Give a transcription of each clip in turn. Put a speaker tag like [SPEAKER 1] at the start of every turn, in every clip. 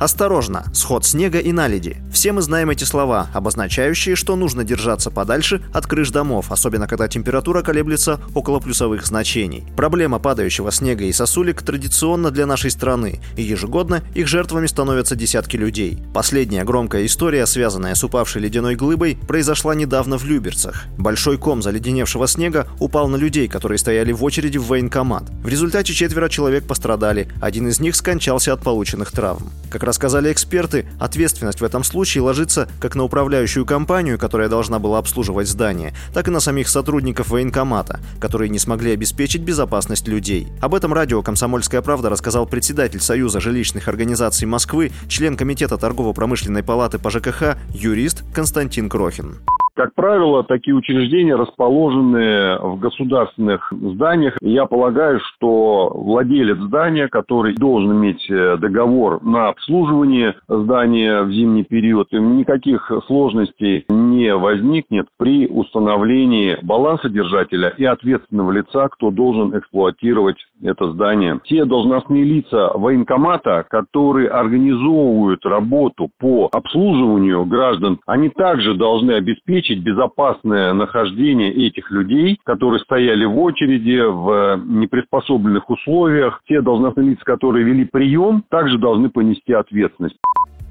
[SPEAKER 1] Осторожно, сход снега и наледи. Все мы знаем эти слова, обозначающие, что нужно держаться подальше от крыш домов, особенно когда температура колеблется около плюсовых значений. Проблема падающего снега и сосулек традиционна для нашей страны, и ежегодно их жертвами становятся десятки людей. Последняя громкая история, связанная с упавшей ледяной глыбой, произошла недавно в Люберцах. Большой ком заледеневшего снега упал на людей, которые стояли в очереди в военкомат. В результате четверо человек пострадали, один из них скончался от полученных травм. Как рассказали эксперты, ответственность в этом случае ложится как на управляющую компанию, которая должна была обслуживать здание, так и на самих сотрудников военкомата, которые не смогли обеспечить безопасность людей. Об этом радио «Комсомольская правда» рассказал председатель Союза жилищных организаций Москвы, член Комитета торгово-промышленной палаты по ЖКХ, юрист Константин Крохин.
[SPEAKER 2] Как правило, такие учреждения расположены в государственных зданиях. Я полагаю, что владелец здания, который должен иметь э, договор на обслуживание здания в зимний период, никаких сложностей не возникнет при установлении балансодержателя и ответственного лица, кто должен эксплуатировать это здание. Те должностные лица военкомата, которые организовывают работу по обслуживанию граждан, они также должны обеспечить обеспечить безопасное нахождение этих людей, которые стояли в очереди в неприспособленных условиях. Те должностные лица, которые вели прием, также должны понести ответственность.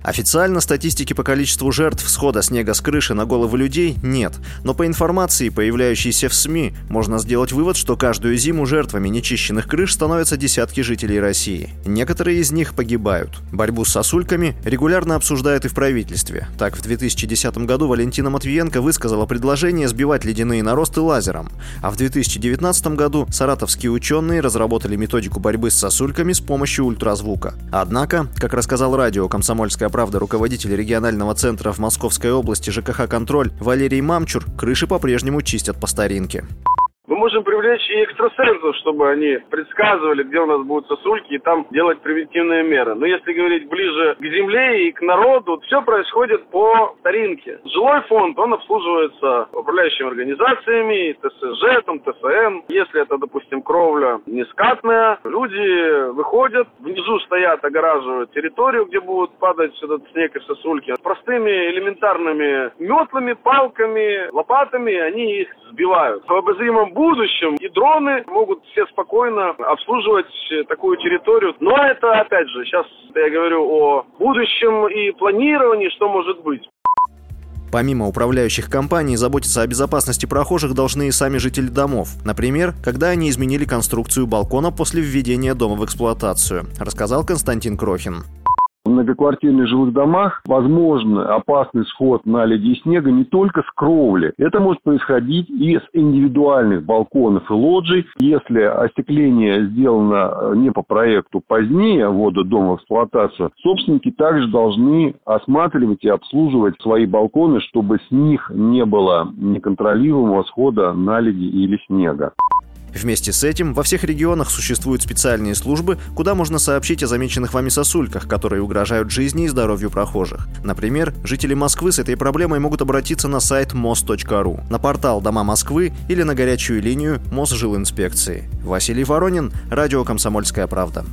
[SPEAKER 1] Официально статистики по количеству жертв схода снега с крыши на головы людей нет, но по информации, появляющейся в СМИ, можно сделать вывод, что каждую зиму жертвами нечищенных крыш становятся десятки жителей России. Некоторые из них погибают. Борьбу с сосульками регулярно обсуждают и в правительстве. Так, в 2010 году Валентина Матвиенко высказала предложение сбивать ледяные наросты лазером, а в 2019 году саратовские ученые разработали методику борьбы с сосульками с помощью ультразвука. Однако, как рассказал радио «Комсомольская правда» руководитель регионального центра в Московской области ЖКХ «Контроль» Валерий Мамчур крыши по-прежнему чистят по старинке.
[SPEAKER 3] Мы можем привлечь и экстрасенсов, чтобы они предсказывали, где у нас будут сосульки, и там делать превентивные меры. Но если говорить ближе к земле и к народу, все происходит по старинке. Жилой фонд, он обслуживается управляющими организациями, ТСЖ, там, ТСН. Если это, допустим, кровля нескатная, люди выходят, внизу стоят, огораживают территорию, где будут падать этот снег и сосульки. Простыми элементарными метлами, палками, лопатами они их сбивают. В обозримом будущем и дроны могут все спокойно обслуживать такую территорию. Но это, опять же, сейчас я говорю о будущем и планировании, что может быть.
[SPEAKER 1] Помимо управляющих компаний, заботиться о безопасности прохожих должны и сами жители домов. Например, когда они изменили конструкцию балкона после введения дома в эксплуатацию, рассказал Константин Крохин.
[SPEAKER 2] Многоквартирных жилых домах возможен опасный сход на леди и снега не только с кровли. Это может происходить и с индивидуальных балконов и лоджий. Если остекление сделано э, не по проекту позднее ввода дома в эксплуатацию, собственники также должны осматривать и обслуживать свои балконы, чтобы с них не было неконтролируемого схода наледи или снега.
[SPEAKER 1] Вместе с этим во всех регионах существуют специальные службы, куда можно сообщить о замеченных вами сосульках, которые угрожают жизни и здоровью прохожих. Например, жители Москвы с этой проблемой могут обратиться на сайт mos.ru, на портал «Дома Москвы» или на горячую линию Мосжилинспекции. Василий Воронин, Радио «Комсомольская правда».